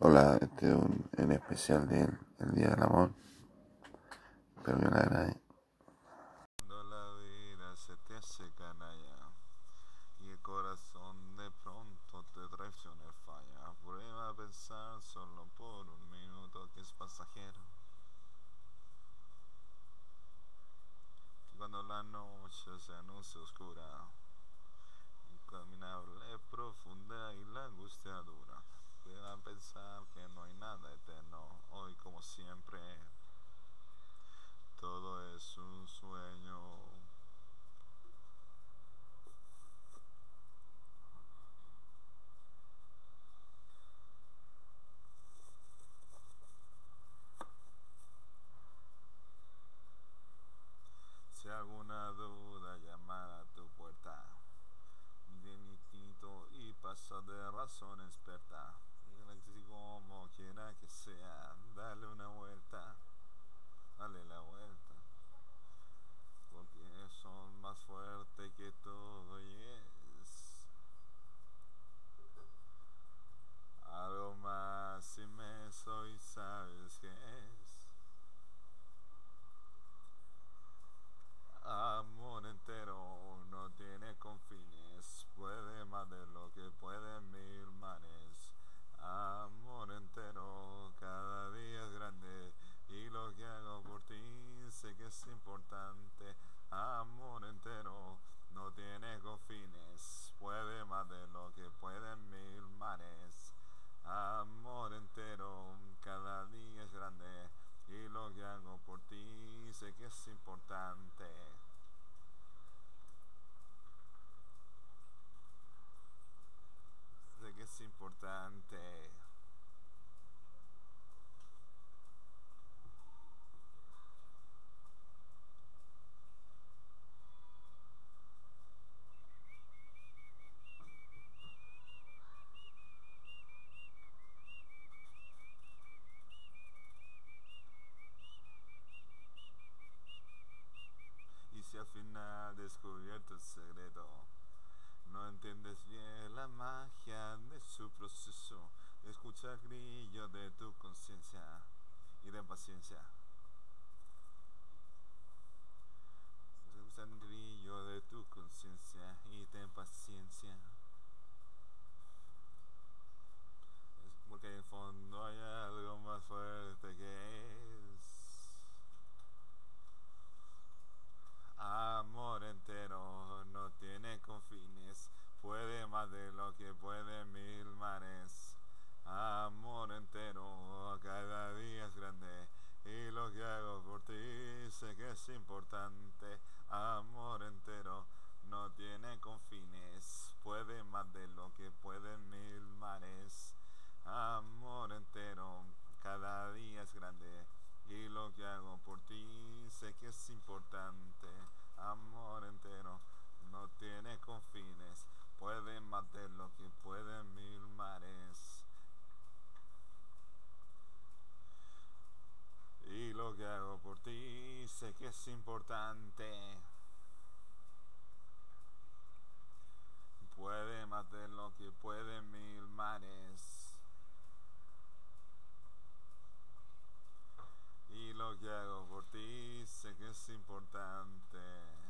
Hola, este es un en especial del el Día del Amor. Espero le agrade. Cuando la vida se te hace canalla y el corazón de pronto te traiciona y falla, prueba a pensar solo por un minuto que es pasajero. Cuando la noche se anuncia oscura, incaminable, profunda y la angustia dura, pensar que no hay nada eterno, hoy como siempre. Todo es un sueño. Si alguna duda llamar a tu puerta, dignito y paso de razón experta, como quiera que sea, dale una vuelta, dale la vuelta, porque son más fuertes que todo y es algo más inmenso y sabes que es. Amor entero no tiene confines, puede más de lo que pueden mil mares. Amor entero cada día es grande y lo que hago por ti sé que es importante. Amor entero no tiene confines, puede más de lo que pueden mil mares. Amor entero cada día es grande y lo que hago por ti sé que es importante. Sé que es importante. Y si al final descubierto el secreto, no entiendes bien la magia de su proceso, escucha el grillo de tu conciencia y de paciencia. Escucha el grillo de tu conciencia y ten paciencia. Es porque en el fondo hay algo más fuerte que es. Amor entero no tiene confines, puede más de lo que pueden mil mares. Amor entero cada día es grande y lo que hago por ti sé que es importante. Amor entero no tiene confines, puede más de lo que pueden mil mares. Amor entero cada día es grande y lo que hago por ti sé que es importante. Amor entero no tiene confines, puede más de lo que pueden mil mares. Y lo que hago por ti sé que es importante. Puede de lo que pueden mil mares. Y lo que hago por ti sé que es importante.